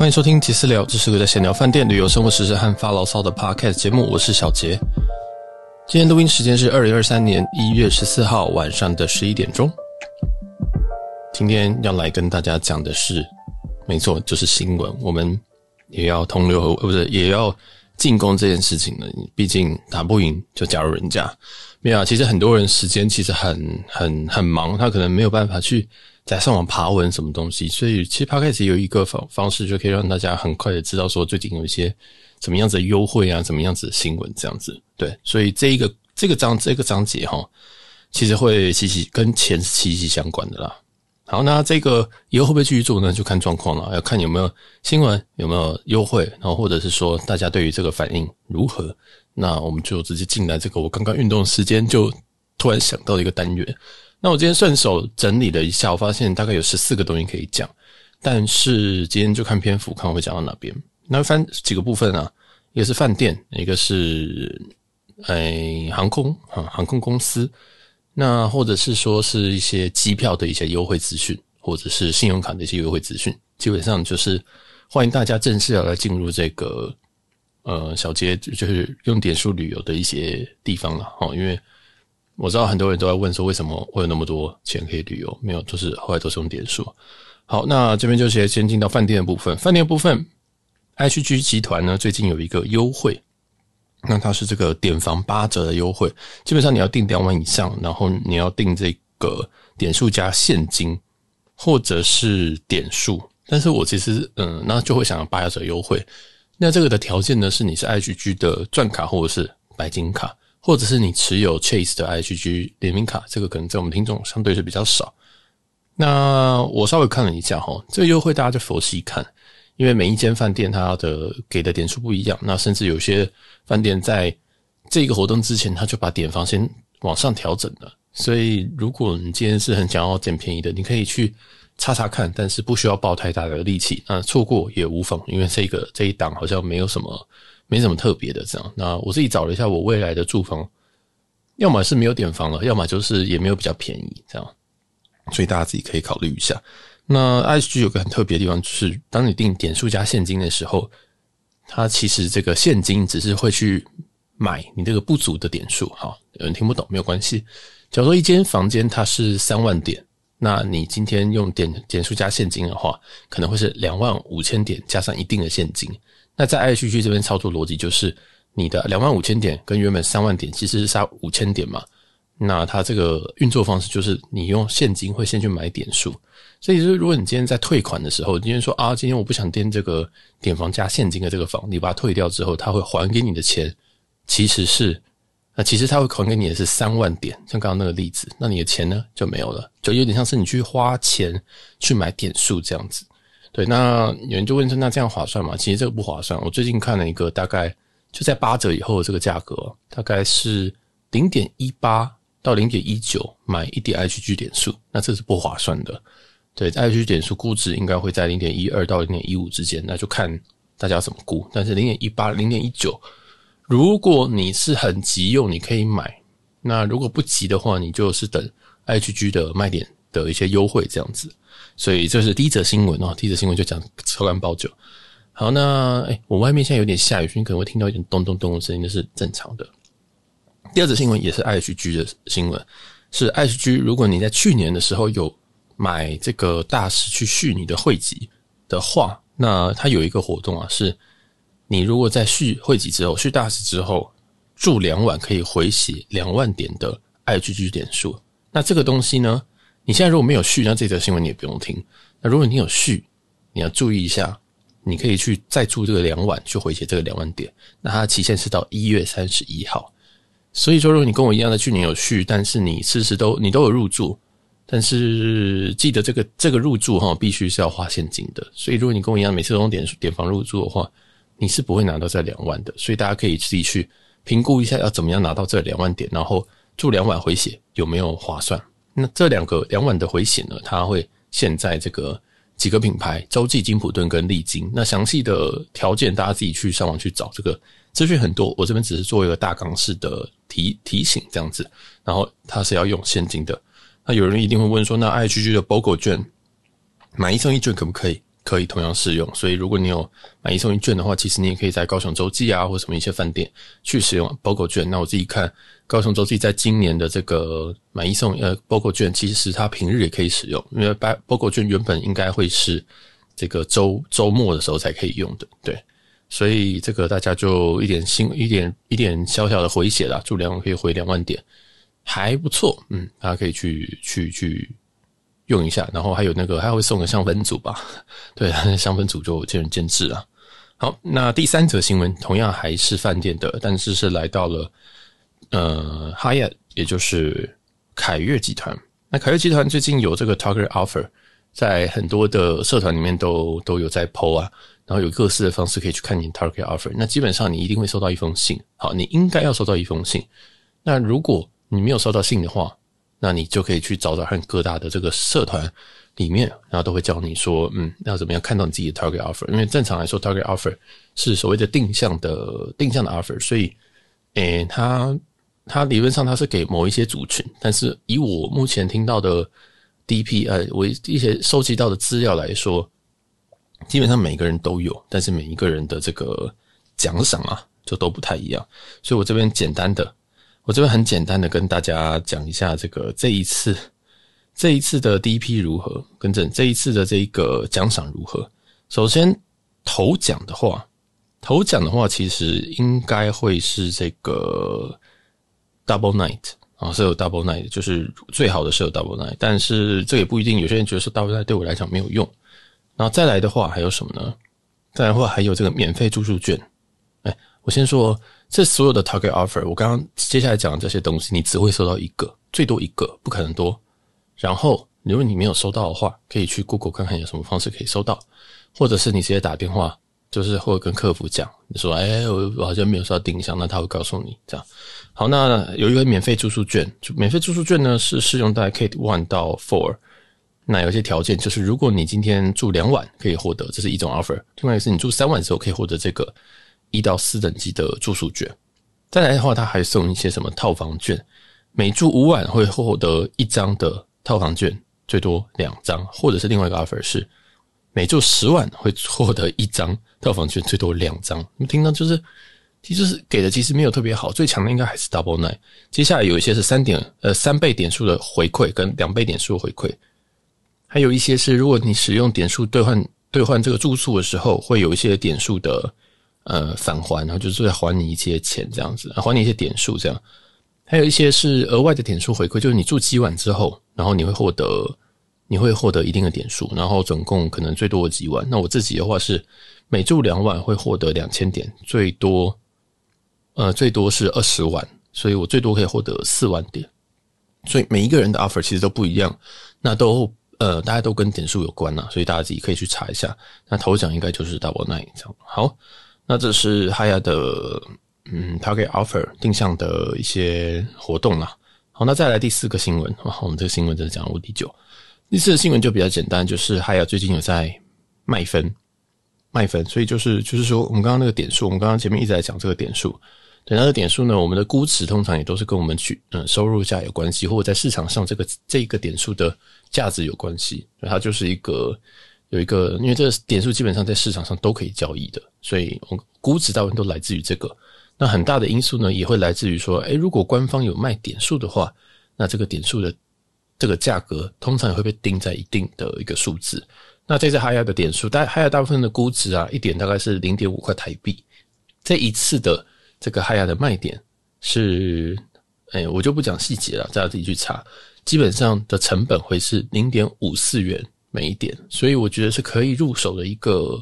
欢迎收听杰私聊，这是个在闲聊饭店、旅游、生活、时事和发牢骚的 podcast 节目。我是小杰。今天录音时间是二零二三年一月十四号晚上的十一点钟。今天要来跟大家讲的是，没错，就是新闻。我们也要同流合，不是也要进攻这件事情呢？毕竟打不赢就加入人家。没有啊，其实很多人时间其实很很很忙，他可能没有办法去。在上网爬文什么东西，所以其实 Podcast 有一个方方式，就可以让大家很快的知道说最近有一些什么样子的优惠啊，什么样子的新闻这样子。对，所以这一个这个章这个章节哈，其实会息息跟钱是息息相关的啦。好，那这个以后会不会继续做呢？就看状况了，要看有没有新闻，有没有优惠，然后或者是说大家对于这个反应如何。那我们就直接进来这个我刚刚运动时间就突然想到的一个单元。那我今天顺手整理了一下，我发现大概有十四个东西可以讲，但是今天就看篇幅，看我会讲到哪边。那分几个部分啊，一个是饭店，一个是诶、哎、航空啊航空公司，那或者是说是一些机票的一些优惠资讯，或者是信用卡的一些优惠资讯。基本上就是欢迎大家正式要来进入这个呃小杰，就是用点数旅游的一些地方了哈，因为。我知道很多人都在问说，为什么会有那么多钱可以旅游？没有，就是后来都是用点数。好，那这边就先先进到饭店的部分。饭店部分，H G 集团呢最近有一个优惠，那它是这个点房八折的优惠。基本上你要订两晚以上，然后你要订这个点数加现金或者是点数。但是我其实嗯，那就会想要八折优惠。那这个的条件呢是你是 H G 的钻卡或者是白金卡。或者是你持有 Chase 的 IHG 联名卡，这个可能在我们听众相对是比较少。那我稍微看了一下哈，这个优惠大家就佛系看，因为每一间饭店它的给的点数不一样，那甚至有些饭店在这个活动之前，他就把点房先往上调整了。所以如果你今天是很想要捡便宜的，你可以去查查看，但是不需要抱太大的力气，那错过也无妨，因为这个这一档好像没有什么。没什么特别的，这样。那我自己找了一下，我未来的住房，要么是没有点房了，要么就是也没有比较便宜，这样。所以大家自己可以考虑一下。那 IHG 有个很特别的地方，就是当你定点数加现金的时候，它其实这个现金只是会去买你这个不足的点数。哈，有人听不懂没有关系。假如说一间房间它是三万点，那你今天用点点数加现金的话，可能会是两万五千点加上一定的现金。那在 IHG 这边操作逻辑就是，你的两万五千点跟原本三万点其实是差五千点嘛。那它这个运作方式就是，你用现金会先去买点数，所以就是如果你今天在退款的时候，今天说啊，今天我不想垫这个点房加现金的这个房，你把它退掉之后，他会还给你的钱。其实是，那其实他会还给你的是三万点，像刚刚那个例子，那你的钱呢就没有了，就有点像是你去花钱去买点数这样子。对，那有人就问说，那这样划算吗？其实这个不划算。我最近看了一个，大概就在八折以后的这个价格，大概是零点一八到零点一九买一点 H G 点数，那这是不划算的。对，H G 点数估值应该会在零点一二到零点一五之间，那就看大家怎么估。但是零点一八、零点一九，如果你是很急用，你可以买；那如果不急的话，你就是等 H G 的卖点的一些优惠这样子。所以这是第一则新闻哦，第一则新闻就讲车关包酒。好，那哎，我外面现在有点下雨，所以你可能会听到一点咚咚咚的声音，那是正常的。第二则新闻也是 IHG 的新闻，是 IHG。如果你在去年的时候有买这个大使去续你的会籍的话，那它有一个活动啊，是你如果在续会籍之后，续大使之后住两晚可以回血两万点的 IHG 点数。那这个东西呢？你现在如果没有续，那这则新闻你也不用听。那如果你有续，你要注意一下，你可以去再住这个两晚，去回血这个两万点。那它的期限是到一月三十一号。所以说，如果你跟我一样的去年有续，但是你时时都你都有入住，但是记得这个这个入住哈，必须是要花现金的。所以如果你跟我一样每次都用点点房入住的话，你是不会拿到这两万的。所以大家可以自己去评估一下，要怎么样拿到这两万点，然后住两晚回血有没有划算。那这两个两晚的回血呢，它会现在这个几个品牌：洲际、金普顿跟丽晶。那详细的条件大家自己去上网去找，这个资讯很多。我这边只是做一个大纲式的提提醒这样子。然后它是要用现金的。那有人一定会问说，那 IHG 的 BOGO 券买一送一券可不可以？可以同样适用。所以如果你有买一送一券的话，其实你也可以在高雄洲际啊或什么一些饭店去使用 BOGO 券。那我自己看高雄洲际在今年的这个买一送呃 BOGO 券，其实它平日也可以使用，因为 BOGO 券原本应该会是这个周周末的时候才可以用的，对。所以这个大家就一点新一点一点小小的回血啦，祝量可以回两万点，还不错，嗯，大家可以去去去用一下，然后还有那个还会送个香氛组吧，对，香氛组就见仁见智啊。好，那第三则新闻同样还是饭店的，但是是来到了呃 Hyatt，也就是凯悦集团。那凯悦集团最近有这个 Target Offer，在很多的社团里面都都有在 PO 啊。然后有各式的方式可以去看你 target offer，那基本上你一定会收到一封信。好，你应该要收到一封信。那如果你没有收到信的话，那你就可以去找找看各大的这个社团里面，然后都会教你说，嗯，要怎么样看到你自己的 target offer。因为正常来说，target offer 是所谓的定向的定向的 offer，所以，诶，它它理论上它是给某一些族群，但是以我目前听到的 DP，呃，我一些收集到的资料来说。基本上每个人都有，但是每一个人的这个奖赏啊，就都不太一样。所以我这边简单的，我这边很简单的跟大家讲一下这个这一次这一次的第一批如何，跟这这一次的这一个奖赏如何。首先头奖的话，头奖的话其实应该会是这个 Double Night 啊，是有 Double Night，就是最好的是有 Double Night，但是这也不一定。有些人觉得说 Double Night 对我来讲没有用。然后再来的话还有什么呢？再来的话还有这个免费住宿券。哎，我先说，这所有的 target offer，我刚刚接下来讲的这些东西，你只会收到一个，最多一个，不可能多。然后，如果你没有收到的话，可以去 Google 看看有什么方式可以收到，或者是你直接打电话，就是或者跟客服讲，你说，哎，我我好像没有收到定向，那他会告诉你这样。好，那有一个免费住宿券，免费住宿券呢是适用在 K one 到 four。那有些条件，就是如果你今天住两晚可以获得，这是一种 offer；另外一个是你住三晚之后可以获得这个一到四等级的住宿券。再来的话，他还送一些什么套房券，每住五晚会获得一张的套房券，最多两张；或者是另外一个 offer 是每住十晚会获得一张套房券，最多两张。你听到就是，其实是给的其实没有特别好，最强的应该还是 double night。接下来有一些是三点呃三倍点数的回馈跟两倍点数的回馈。还有一些是，如果你使用点数兑换兑换这个住宿的时候，会有一些点数的呃返还，然后就是在还你一些钱这样子，还你一些点数这样。还有一些是额外的点数回馈，就是你住几晚之后，然后你会获得你会获得一定的点数，然后总共可能最多几晚。那我自己的话是每住两晚会获得两千点，最多呃最多是二十万，所以我最多可以获得四万点。所以每一个人的 offer 其实都不一样，那都。呃，大家都跟点数有关呐，所以大家自己可以去查一下。那头奖应该就是 Double Night 这样。好，那这是 haya 的嗯 Target Offer 定向的一些活动啦。好，那再来第四个新闻。哇，我们这个新闻真的讲了无敌久。第四个新闻就比较简单，就是 haya 最近有在卖分，卖分。所以就是就是说，我们刚刚那个点数，我们刚刚前面一直在讲这个点数。对，那个点数呢，我们的估值通常也都是跟我们去嗯收入价有关系，或者在市场上这个这个点数的。价值有关系，它就是一个有一个，因为这个点数基本上在市场上都可以交易的，所以我估值大部分都来自于这个。那很大的因素呢，也会来自于说，诶，如果官方有卖点数的话，那这个点数的这个价格通常也会被定在一定的一个数字。那这次 Hyatt 的点数，大 Hyatt 大部分的估值啊，一点大概是零点五块台币。这一次的这个 Hyatt 的卖点是，哎，我就不讲细节了，大家自己去查。基本上的成本会是零点五四元每一点，所以我觉得是可以入手的一个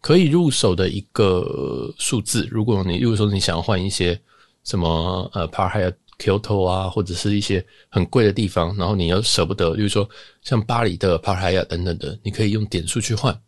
可以入手的一个数字。如果你如果说你想要换一些什么呃 Park Hyatt Kyoto 啊，或者是一些很贵的地方，然后你又舍不得，比如说像巴黎的 Park Hyatt 等等的，你可以用点数去换。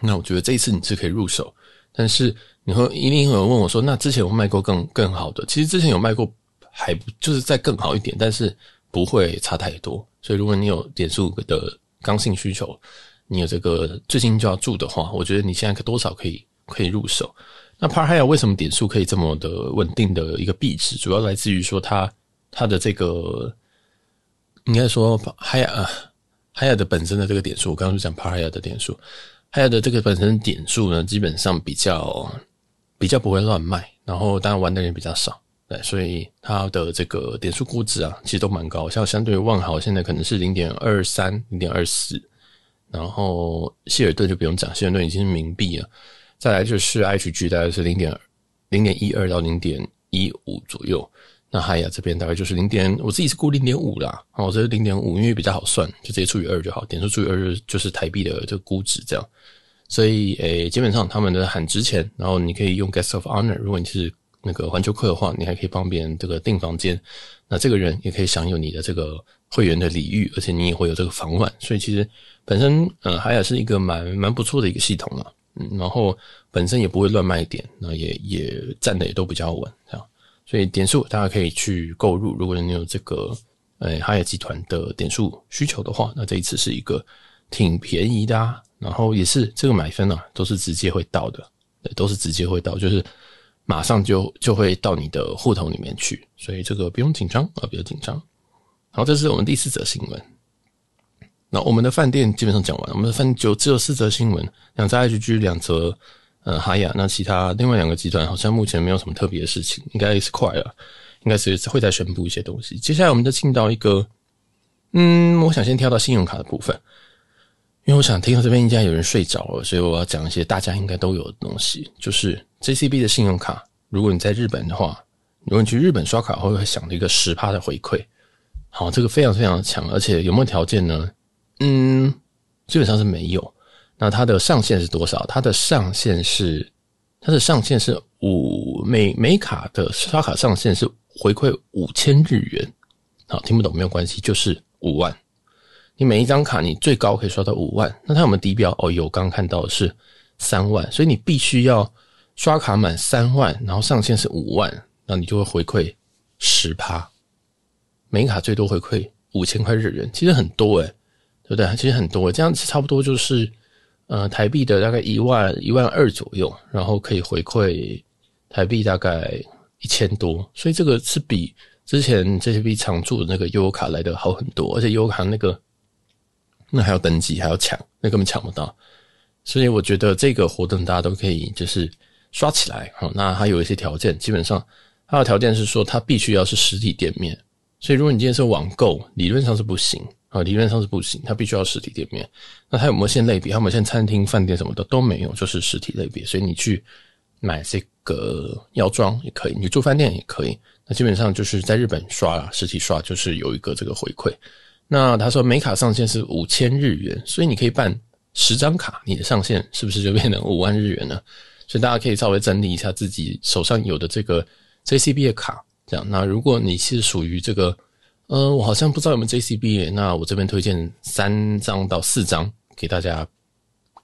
那我觉得这一次你是可以入手，但是你会一定有人问我说，那之前有卖过更更好的？其实之前有卖过，还就是再更好一点，但是。不会差太多，所以如果你有点数的刚性需求，你有这个最近就要住的话，我觉得你现在可多少可以可以入手。那 Park Hyatt 为什么点数可以这么的稳定的一个币值？主要来自于说它它的这个应该说 h i a 啊 Hyatt 的本身的这个点数，我刚刚就讲 Park Hyatt 的点数还有的这个本身点数呢，基本上比较比较不会乱卖，然后当然玩的人比较少，对，所以它的这个点数估值啊，其实都蛮高，像相对于万豪现在可能是零点二三、零点二四，然后希尔顿就不用讲，希尔顿已经是冥币了，再来就是 HG，大概是零点零点一二到零点一五左右。那海雅这边大概就是零点，我自己是估零点五啦，哦，这是零点五，因为比较好算，就直接除以二就好，点数除以二就是台币的这个估值这样，所以诶、基本上他们的很值钱，然后你可以用 Guest of Honor，如果你是那个环球客的话，你还可以帮别人这个订房间，那这个人也可以享有你的这个会员的礼遇，而且你也会有这个房晚，所以其实本身呃海尔是一个蛮蛮不错的一个系统啊，嗯，然后本身也不会乱卖点，那也也站的也都比较稳这样。所以点数大家可以去购入，如果你有这个呃海尔集团的点数需求的话，那这一次是一个挺便宜的啊。然后也是这个买分啊，都是直接会到的，对，都是直接会到，就是马上就就会到你的户头里面去，所以这个不用紧张啊，不要紧张。好，这是我们第四则新闻。那我们的饭店基本上讲完了，我们的饭店就只有四则新闻，两则 H G，两则。呃，哈雅，那其他另外两个集团好像目前没有什么特别的事情，应该是快了，应该是会再宣布一些东西。接下来我们就进到一个，嗯，我想先跳到信用卡的部分，因为我想听到这边应该有人睡着了，所以我要讲一些大家应该都有的东西，就是 JCB 的信用卡，如果你在日本的话，如果你去日本刷卡会会享一个十趴的回馈，好，这个非常非常强，而且有没有条件呢？嗯，基本上是没有。那它的上限是多少？它的上限是，它的上限是五每每卡的刷卡上限是回馈五千日元。好，听不懂没有关系，就是五万。你每一张卡你最高可以刷到五万。那它有没有低标？哦，有，刚刚看到的是三万，所以你必须要刷卡满三万，然后上限是五万，那你就会回馈十趴。每卡最多回馈五千块日元，其实很多诶，对不对？其实很多，这样子差不多就是。呃，台币的大概一万一万二左右，然后可以回馈台币大概一千多，所以这个是比之前 JCB 常驻的那个悠游卡来的好很多，而且悠游卡那个那还要登记还要抢，那根本抢不到，所以我觉得这个活动大家都可以就是刷起来。好，那还有一些条件，基本上它的条件是说它必须要是实体店面，所以如果你今天是网购，理论上是不行。啊，理论上是不行，它必须要实体店面。那它有没有限类别？它有没有限餐厅、饭店什么的都没有，就是实体类别。所以你去买这个药妆也可以，你住饭店也可以。那基本上就是在日本刷啦，实体刷就是有一个这个回馈。那他说每卡上限是五千日元，所以你可以办十张卡，你的上限是不是就变成五万日元呢？所以大家可以稍微整理一下自己手上有的这个 JCB 的卡，这样。那如果你是属于这个。呃，我好像不知道有没有 JCB，那我这边推荐三张到四张给大家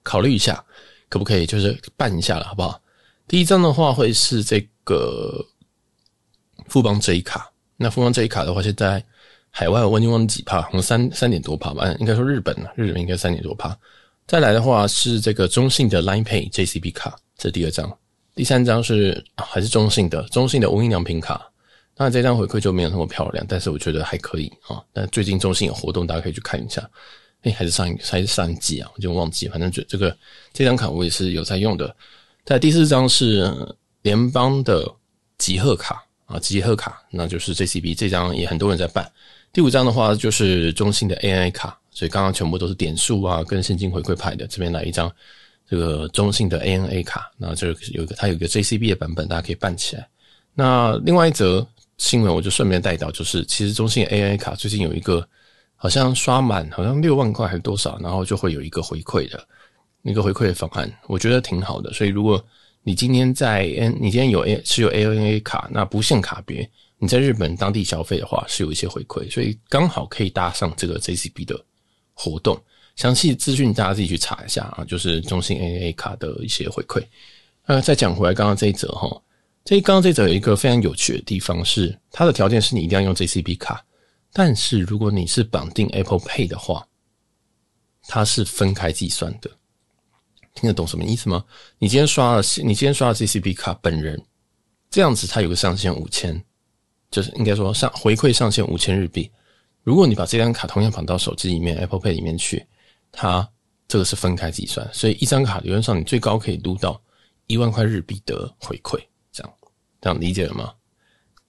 考虑一下，可不可以就是办一下了，好不好？第一张的话会是这个富邦 J 卡，那富邦 J 卡的话，现在海外我已经忘记几趴，好像三三点多趴吧，应该说日本啊，日本应该三点多趴。再来的话是这个中信的 Line Pay JCB 卡，这第二张，第三张是还是中信的中信的无印良品卡。那这张回馈就没有那么漂亮，但是我觉得还可以啊。但最近中信有活动，大家可以去看一下。诶，还是上一还是上一季啊，我就忘记。反正就这个这张卡我也是有在用的。在第四张是联邦的集贺卡啊，集贺卡，那就是 JCB 这张也很多人在办。第五张的话就是中信的 AI 卡，所以刚刚全部都是点数啊跟现金回馈派的。这边来一张这个中信的 ANA 卡，那这有一个它有一个 JCB 的版本，大家可以办起来。那另外一则。新闻我就顺便带到，就是其实中信 ANA 卡最近有一个好像刷满好像六万块还是多少，然后就会有一个回馈的那个回馈的方案，我觉得挺好的。所以如果你今天在 N，你今天有 A 持有 ANA 卡，那不限卡别，你在日本当地消费的话是有一些回馈，所以刚好可以搭上这个 JCB 的活动。详细资讯大家自己去查一下啊，就是中信 A A 卡的一些回馈。呃，再讲回来刚刚这一则哈。这刚刚这一则有一个非常有趣的地方是，它的条件是你一定要用 JCB 卡，但是如果你是绑定 Apple Pay 的话，它是分开计算的。听得懂什么意思吗？你今天刷了，你今天刷了 JCB 卡本人，这样子它有个上限五千，就是应该说上回馈上限五千日币。如果你把这张卡同样绑到手机里面 Apple Pay 里面去，它这个是分开计算，所以一张卡理论上你最高可以撸到一万块日币的回馈，这样这样理解了吗？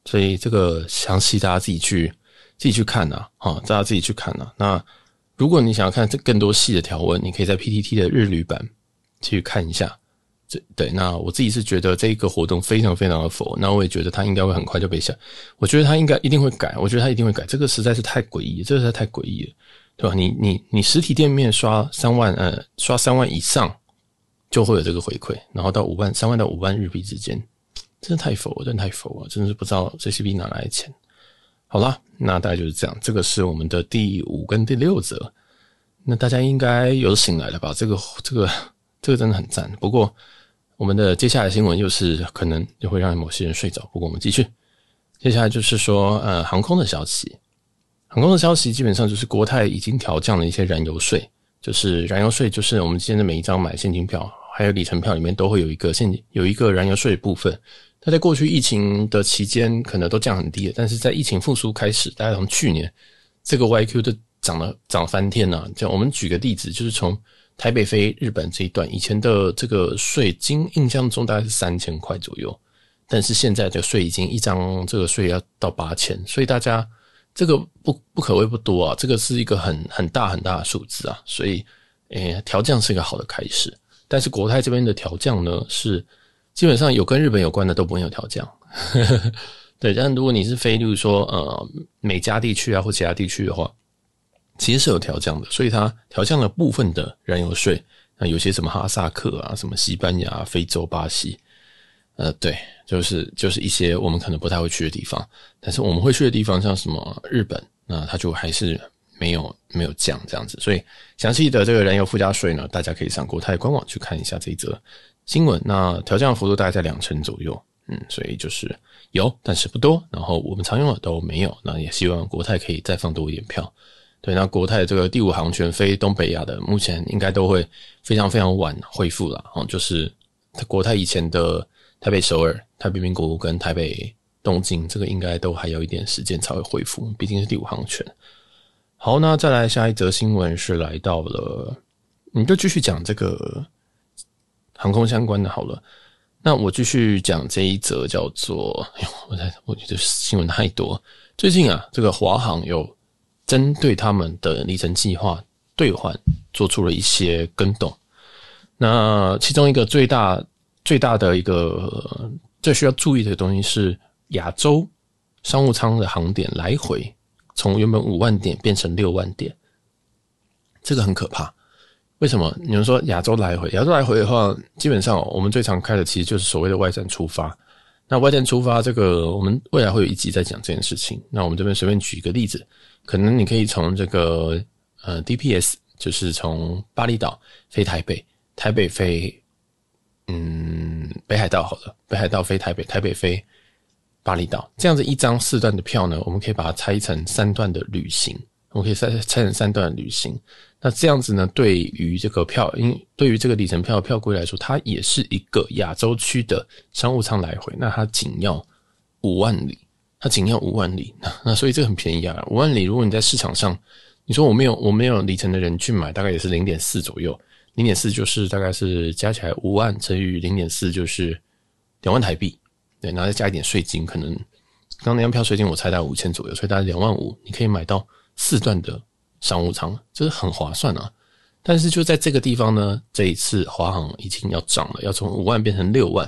所以这个详细大家自己去自己去看呐，啊，大家自己去看呐。那如果你想要看这更多细的条文，你可以在 PTT 的日语版去看一下。这对，那我自己是觉得这一个活动非常非常的佛，那我也觉得他应该会很快就被下，我觉得他应该一定会改，我觉得他一定会改，这个实在是太诡异，这个实在太诡异了，对吧？你你你实体店面刷三万，呃，刷三万以上就会有这个回馈，然后到五万，三万到五万日币之间，真的太佛了，真的太佛了，真的是不知道 JCB 哪来的钱。好啦，那大概就是这样，这个是我们的第五跟第六则，那大家应该有醒来了吧？这个这个这个真的很赞，不过。我们的接下来新闻又是可能就会让某些人睡着，不过我们继续。接下来就是说，呃，航空的消息，航空的消息基本上就是国泰已经调降了一些燃油税，就是燃油税，就是我们现在每一张买现金票还有里程票里面都会有一个现，有一个燃油税部分。它在过去疫情的期间可能都降很低了，但是在疫情复苏开始，大概从去年这个 YQ 都涨了涨翻天了。就我们举个例子，就是从台北飞日本这一段，以前的这个税金印象中大概是三千块左右，但是现在的税已经一张这个税要到八千，所以大家这个不不可谓不多啊，这个是一个很很大很大的数字啊，所以诶调降是一个好的开始，但是国泰这边的调降呢是基本上有跟日本有关的都不会有调降，对，但如果你是飞，例如说呃美加地区啊或其他地区的话。其实是有调降的，所以它调降了部分的燃油税。那有些什么哈萨克啊，什么西班牙、非洲、巴西，呃，对，就是就是一些我们可能不太会去的地方。但是我们会去的地方，像什么日本，那它就还是没有没有降这样子。所以详细的这个燃油附加税呢，大家可以上国泰官网去看一下这一则新闻。那调降幅度大概在两成左右，嗯，所以就是有，但是不多。然后我们常用的都没有。那也希望国泰可以再放多一点票。对，那国泰这个第五航权飞东北亚的，目前应该都会非常非常晚恢复了。哦，就是国泰以前的台北首尔、台北名古屋跟台北东京，这个应该都还有一点时间才会恢复，毕竟是第五航权。好，那再来下一则新闻是来到了，你就继续讲这个航空相关的好了。那我继续讲这一则叫做，哎呦，我在我觉得新闻太多。最近啊，这个华航有。针对他们的里程计划兑换做出了一些更动，那其中一个最大最大的一个最需要注意的东西是亚洲商务舱的航点来回从原本五万点变成六万点，这个很可怕。为什么？你们说亚洲来回，亚洲来回的话，基本上我们最常开的其实就是所谓的外站出发。那外站出发这个，我们未来会有一集在讲这件事情。那我们这边随便举一个例子。可能你可以从这个呃 DPS，就是从巴厘岛飞台北，台北飞嗯北海道好了，北海道飞台北，台北飞巴厘岛，这样子一张四段的票呢，我们可以把它拆成三段的旅行，我们可以拆拆成三段旅行。那这样子呢，对于这个票，因对于这个里程票票规来说，它也是一个亚洲区的商务舱来回，那它仅要五万里。它仅要五万里，那所以这个很便宜啊。五万里，如果你在市场上，你说我没有我没有里程的人去买，大概也是零点四左右。零点四就是大概是加起来五万乘以零点四就是两万台币，对，然后再加一点税金，可能刚那张票税金我猜大概五千左右，所以大概两万五，你可以买到四段的商务舱，这是很划算啊。但是就在这个地方呢，这一次华航已经要涨了，要从五万变成六万。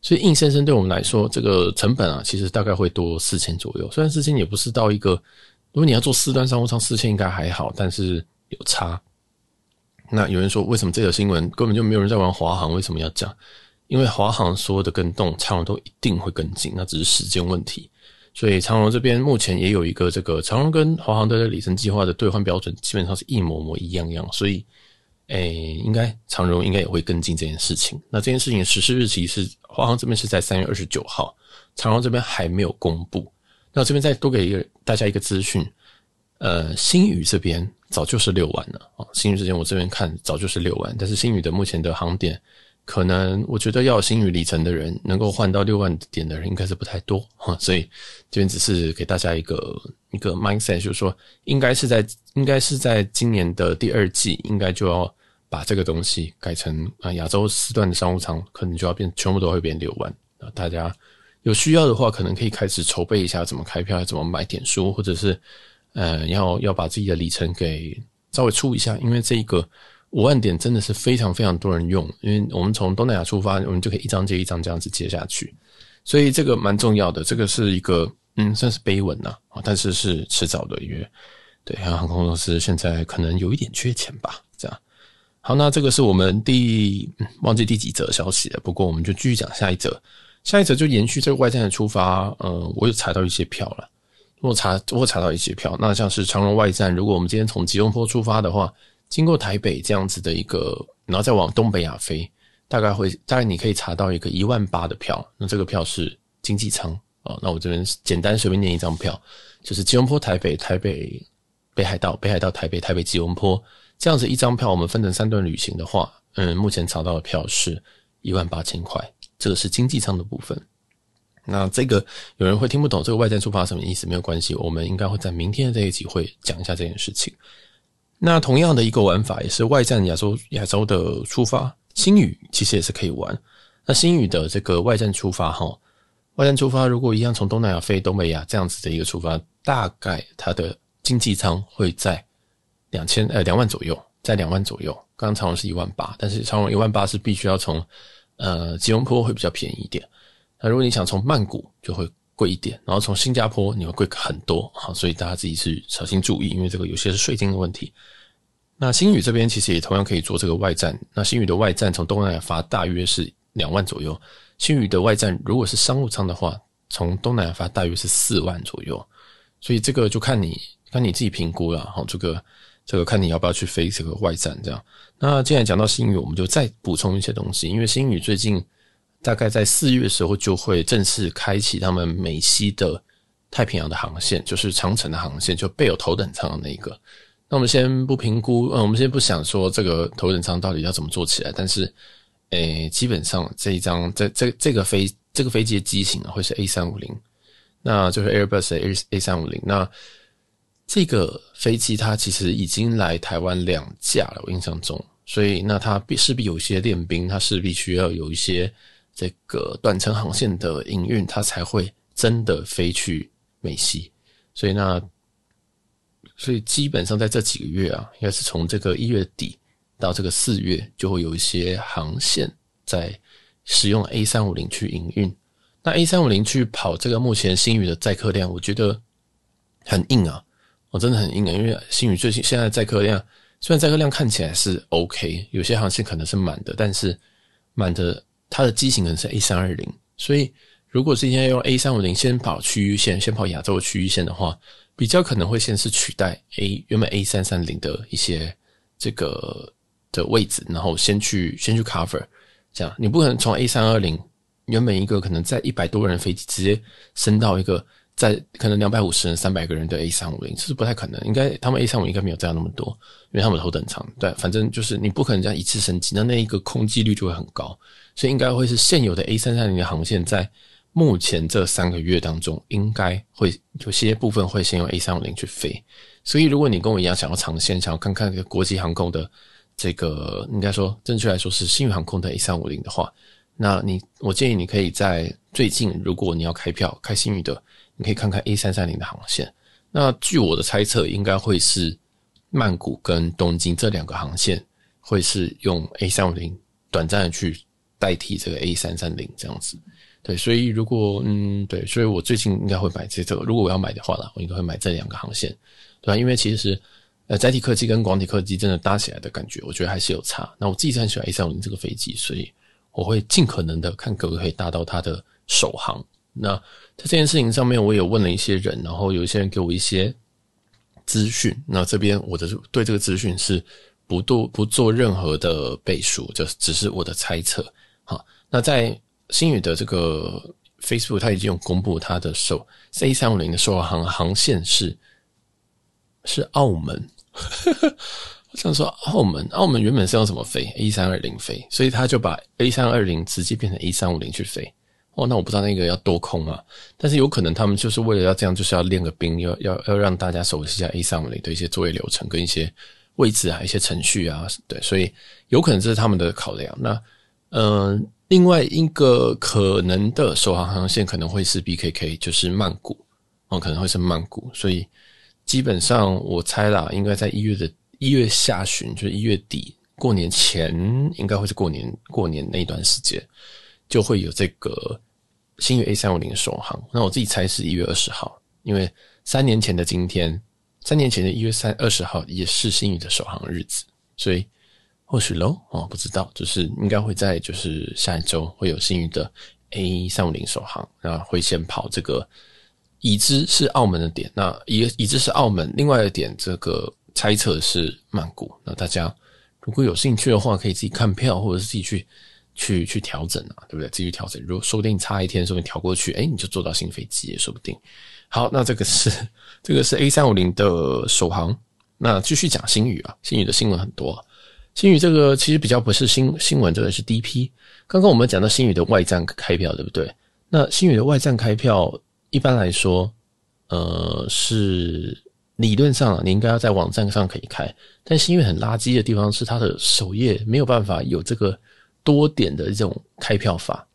所以硬生生对我们来说，这个成本啊，其实大概会多四千左右。虽然四千也不是到一个，如果你要做四端商务舱，四千应该还好，但是有差。那有人说，为什么这个新闻根本就没有人在玩华航？为什么要讲？因为华航所有的更动，长荣都一定会跟进，那只是时间问题。所以长荣这边目前也有一个这个长荣跟华航的里程计划的兑换标准，基本上是一模模一样样。所以。诶、应该长荣应该也会跟进这件事情。那这件事情实施日期是华航这边是在三月二十九号，长荣这边还没有公布。那这边再多给一个大家一个资讯，呃，星宇这边早就是六万了啊。星宇这边我这边看早就是六万，但是星宇的目前的航点，可能我觉得要有星宇里程的人能够换到六万点的人应该是不太多哈。所以这边只是给大家一个一个 mindset，就是说应该是在应该是在今年的第二季应该就要。把这个东西改成啊亚洲时段的商务舱，可能就要变全部都会变六万。啊大家有需要的话，可能可以开始筹备一下怎么开票，怎么买点数，或者是呃要要把自己的里程给稍微出一下，因为这一个五万点真的是非常非常多人用，因为我们从东南亚出发，我们就可以一张接一张这样子接下去，所以这个蛮重要的。这个是一个嗯算是碑文呐，但是是迟早的，因为对，航空公司现在可能有一点缺钱吧，好，那这个是我们第、忘记第几则消息了。不过我们就继续讲下一则，下一则就延续这个外站的出发。嗯，我有查到一些票了，我查我查到一些票。那像是长荣外站，如果我们今天从吉隆坡出发的话，经过台北这样子的一个，然后再往东北亚飞，大概会大概你可以查到一个一万八的票。那这个票是经济舱啊。那我这边简单随便念一张票，就是吉隆坡台北台北北海道北海道台北台北吉隆坡。这样子一张票，我们分成三段旅行的话，嗯，目前查到的票是一万八千块，这个是经济舱的部分。那这个有人会听不懂这个外站出发什么意思？没有关系，我们应该会在明天的这一集会讲一下这件事情。那同样的一个玩法也是外站亚洲亚洲的出发，星宇其实也是可以玩。那星宇的这个外站出发哈，外站出发如果一样从东南亚飞东北亚这样子的一个出发，大概它的经济舱会在。两千呃两万左右，在两万左右。刚刚长荣是一万八，但是长荣一万八是必须要从呃吉隆坡会比较便宜一点。那如果你想从曼谷就会贵一点，然后从新加坡你会贵很多啊，所以大家自己是小心注意，因为这个有些是税金的问题。那星宇这边其实也同样可以做这个外站。那星宇的外站从东南亚发大约是两万左右。星宇的外站如果是商务舱的话，从东南亚发大约是四万左右。所以这个就看你看你自己评估了哈，这个。这个看你要不要去飞这个外站，这样。那既然讲到星宇，我们就再补充一些东西，因为星宇最近大概在四月的时候就会正式开启他们美西的太平洋的航线，就是长程的航线，就备有头等舱的那一个。那我们先不评估，嗯，我们先不想说这个头等舱到底要怎么做起来，但是，诶，基本上这一张这这这个飞这个飞机的机型啊，会是 A 三五零，那就是 Airbus A A 三五零，那。这个飞机它其实已经来台湾两架了，我印象中，所以那它必势必有些练兵，它势必需要有一些这个短程航线的营运，它才会真的飞去美西。所以那，所以基本上在这几个月啊，应该是从这个一月底到这个四月，就会有一些航线在使用 A 三五零去营运。那 A 三五零去跑这个目前星宇的载客量，我觉得很硬啊。真的很硬啊，因为星宇最近现在载客量，虽然载客量看起来是 OK，有些航线可能是满的，但是满的它的机型可能是 A 三二零，所以如果今天用 A 三五零先跑区域线，先跑亚洲区域线的话，比较可能会先是取代 A 原本 A 三三零的一些这个的位置，然后先去先去 cover，这样你不可能从 A 三二零原本一个可能载一百多人飞机直接升到一个。在可能两百五十人、三百个人的 A 三五零，这是不太可能。应该他们 A 三五应该没有这样那么多，因为他们头等舱。对，反正就是你不可能这样一次升级，那那一个空机率就会很高。所以应该会是现有的 A 三三零的航线，在目前这三个月当中，应该会有些部分会先用 A 三五零去飞。所以如果你跟我一样想要长线，想要看看国际航空的这个，应该说正确来说是新宇航空的 A 三五零的话，那你我建议你可以在最近，如果你要开票开新宇的。你可以看看 A 三三零的航线。那据我的猜测，应该会是曼谷跟东京这两个航线，会是用 A 三五零短暂的去代替这个 A 三三零这样子。对，所以如果嗯对，所以我最近应该会买这这个。如果我要买的话啦，我应该会买这两个航线，对吧？因为其实呃载体客机跟广体客机真的搭起来的感觉，我觉得还是有差。那我自己是很喜欢 A 三五零这个飞机，所以我会尽可能的看可不可以搭到它的首航。那在这件事情上面，我也问了一些人，然后有一些人给我一些资讯。那这边我的对这个资讯是不做不做任何的背书，就只是我的猜测。好，那在星宇的这个 Facebook，他已经有公布他的首 A 三五零的首航航线是是澳门。我想说，澳门澳门原本是要怎么飞 A 三二零飞，所以他就把 A 三二零直接变成 A 三五零去飞。哦，那我不知道那个要多空啊，但是有可能他们就是为了要这样，就是要练个兵，要要要让大家熟悉一下 A 三五零的一些作业流程跟一些位置啊，一些程序啊，对，所以有可能这是他们的考量。那嗯、另外一个可能的首航航线可能会是 BKK，就是曼谷哦，可能会是曼谷。所以基本上我猜啦，应该在一月的一月下旬，就是一月底过年前，应该会是过年过年那一段时间，就会有这个星宇 A 三五零首航。那我自己猜是一月二十号，因为三年前的今天。三年前的一月三二十号也是星宇的首航日子，所以或许喽哦，不知道，就是应该会在就是下一周会有新宇的 A 三五零首航，那会先跑这个已知是澳门的点，那已已知是澳门，另外一点这个猜测是曼谷，那大家如果有兴趣的话，可以自己看票，或者是自己去去去调整啊，对不对？自己去调整，如果说不定差一天，说不定调过去，哎，你就坐到新飞机也说不定。好，那这个是这个是 A 三五零的首航。那继续讲星宇啊，星宇的新闻很多。星宇这个其实比较不是新新闻，这个是 DP。刚刚我们讲到星宇的外站开票，对不对？那星宇的外站开票，一般来说，呃，是理论上你应该要在网站上可以开，但星宇很垃圾的地方是它的首页没有办法有这个多点的这种开票法，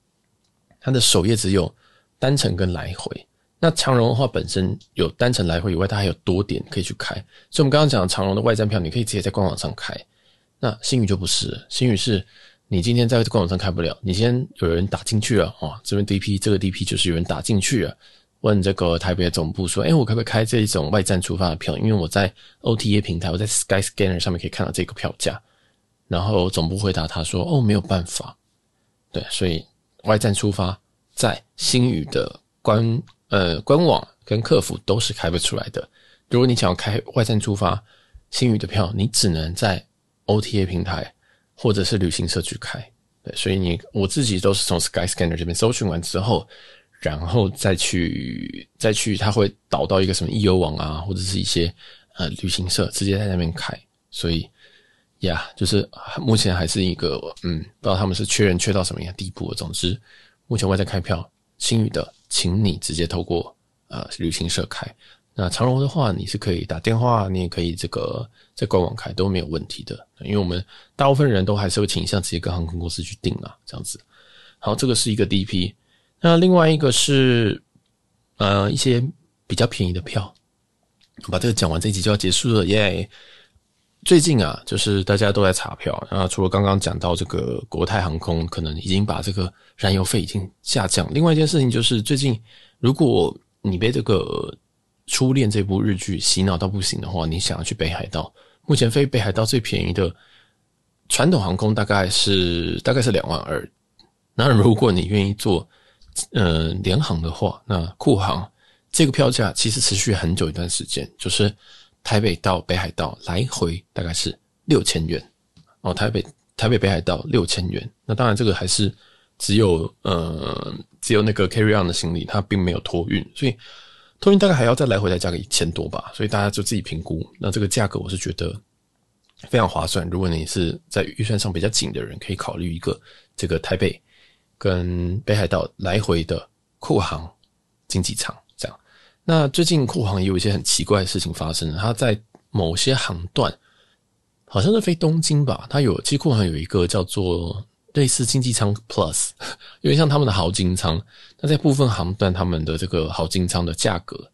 它的首页只有单程跟来回。那长荣的话，本身有单程来回以外，它还有多点可以去开。所以，我们刚刚讲长荣的外站票，你可以直接在官网上开。那星宇就不是了，星宇是你今天在官网上开不了，你今天有人打进去了哦，这边 DP 这个 DP 就是有人打进去了，问这个台北的总部说，哎，我可不可以开这一种外站出发的票？因为我在 OTA 平台，我在 Skyscanner 上面可以看到这个票价。然后总部回答他说，哦，没有办法。对，所以外站出发在星宇的官。呃，官网跟客服都是开不出来的。如果你想要开外站出发星宇的票，你只能在 OTA 平台或者是旅行社去开。对，所以你我自己都是从 Skyscanner 这边搜寻完之后，然后再去再去，它会导到一个什么易游网啊，或者是一些呃旅行社，直接在那边开。所以呀就是目前还是一个嗯，不知道他们是缺人缺到什么样地步。总之，目前外在开票星宇的。请你直接透过呃旅行社开。那长荣的话，你是可以打电话，你也可以这个在官网开都没有问题的。因为我们大部分人都还是会倾向直接跟航空公司去订啊，这样子。好，这个是一个第一批。那另外一个是呃一些比较便宜的票。把这个讲完，这一集就要结束了耶。最近啊，就是大家都在查票。啊，除了刚刚讲到这个国泰航空可能已经把这个燃油费已经下降，另外一件事情就是最近，如果你被这个《初恋》这部日剧洗脑到不行的话，你想要去北海道，目前飞北海道最便宜的传统航空大概是大概是两万二。那如果你愿意坐呃联航的话，那酷航这个票价其实持续很久一段时间，就是。台北到北海道来回大概是六千元哦，台北台北北海道六千元。那当然这个还是只有呃只有那个 carry on 的行李，它并没有托运，所以托运大概还要再来回再加个一千多吧。所以大家就自己评估。那这个价格我是觉得非常划算。如果你是在预算上比较紧的人，可以考虑一个这个台北跟北海道来回的酷航经济舱。那最近酷航也有一些很奇怪的事情发生，它在某些航段，好像是飞东京吧，它有其实库航有一个叫做类似经济舱 Plus，有点像他们的豪金舱。那在部分航段，他们的这个豪金舱的价格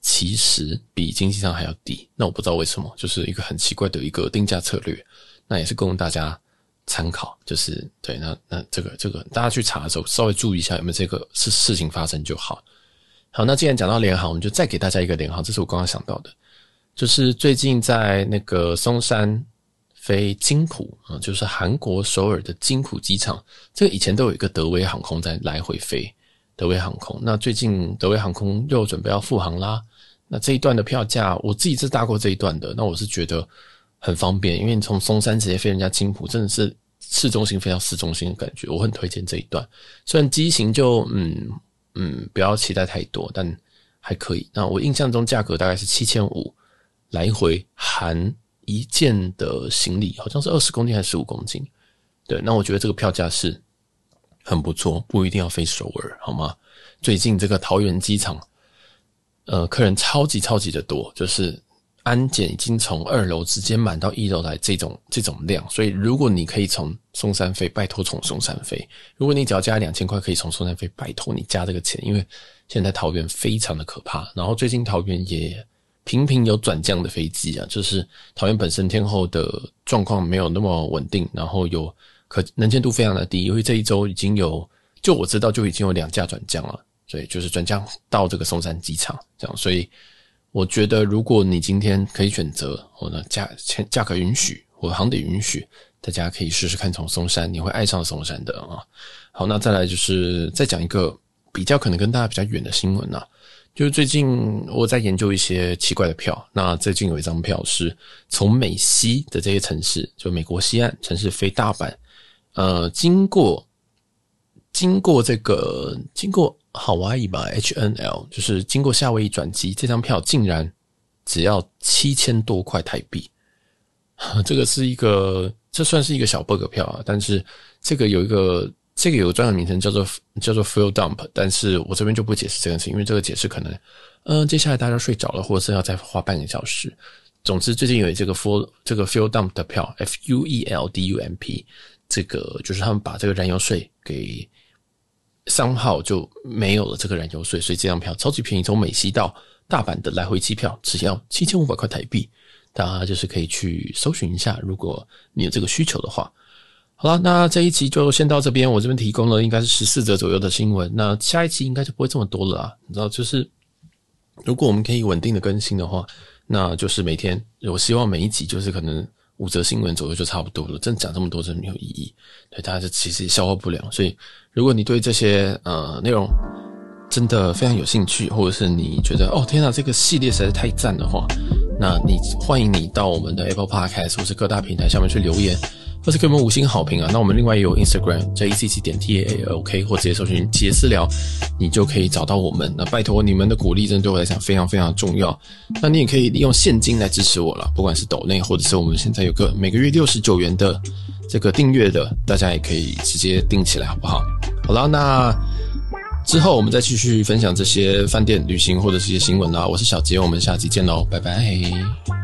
其实比经济舱还要低。那我不知道为什么，就是一个很奇怪的一个定价策略。那也是供大家参考，就是对，那那这个这个大家去查的时候稍微注意一下有没有这个事事情发生就好。好，那既然讲到联航，我们就再给大家一个联航，这是我刚刚想到的，就是最近在那个松山飞金浦啊，就是韩国首尔的金浦机场，这个以前都有一个德威航空在来回飞，德威航空。那最近德威航空又准备要复航啦，那这一段的票价，我自己是搭过这一段的，那我是觉得很方便，因为你从松山直接飞人家金浦，真的是市中心飞到市中心的感觉，我很推荐这一段。虽然机型就嗯。嗯，不要期待太多，但还可以。那我印象中价格大概是七千五，来回含一件的行李，好像是二十公斤还是十五公斤。对，那我觉得这个票价是很不错，不一定要飞首尔，好吗？最近这个桃园机场，呃，客人超级超级的多，就是安检已经从二楼直接满到一楼来这种这种量，所以如果你可以从松山飞，拜托从松山飞。如果你只要加两千块可以从松山飞，拜托你加这个钱，因为现在桃园非常的可怕。然后最近桃园也频频有转降的飞机啊，就是桃园本身天候的状况没有那么稳定，然后有可能见度非常的低，因为这一周已经有就我知道就已经有两架转降了，所以就是转降到这个松山机场这样，所以。我觉得，如果你今天可以选择，我呢价钱价格允许，我航点允许，大家可以试试看从松山，你会爱上松山的啊。好，那再来就是再讲一个比较可能跟大家比较远的新闻啊，就是最近我在研究一些奇怪的票。那最近有一张票是从美西的这些城市，就美国西岸城市飞大阪，呃，经过经过这个经过。好哇伊吧，HNL 就是经过夏威夷转机，这张票竟然只要七千多块台币，这个是一个，这算是一个小 bug 票啊。但是这个有一个，这个有个专业名称叫做叫做 fuel dump，但是我这边就不解释这个事，因为这个解释可能，嗯、呃，接下来大家睡着了，或者是要再花半个小时。总之，最近有这个 fuel 这个 fuel dump 的票，F U E L D U M P，这个就是他们把这个燃油税给。三号就没有了这个燃油税，所以这张票超级便宜，从美西到大阪的来回机票只要七千五百块台币，大家就是可以去搜寻一下，如果你有这个需求的话。好了，那这一期就先到这边，我这边提供了应该是十四则左右的新闻，那下一期应该就不会这么多了啊。你知道，就是如果我们可以稳定的更新的话，那就是每天，我希望每一集就是可能。五则新闻左右就差不多了，真讲这么多真没有意义，对大家其实消化不了。所以，如果你对这些呃内容真的非常有兴趣，或者是你觉得哦天呐，这个系列实在是太赞的话，那你欢迎你到我们的 Apple Podcast 或是各大平台下面去留言。或是给我们五星好评啊！那我们另外也有 Instagram J E C C 点 T A A L K，或直接搜寻杰私聊，你就可以找到我们。那拜托你们的鼓励，真的对我来讲非常非常重要。那你也可以利用现金来支持我了，不管是抖内，或者是我们现在有个每个月六十九元的这个订阅的，大家也可以直接订起来，好不好？好了，那之后我们再继续分享这些饭店旅行或者是一些新闻啦。我是小杰，我们下期见喽，拜拜。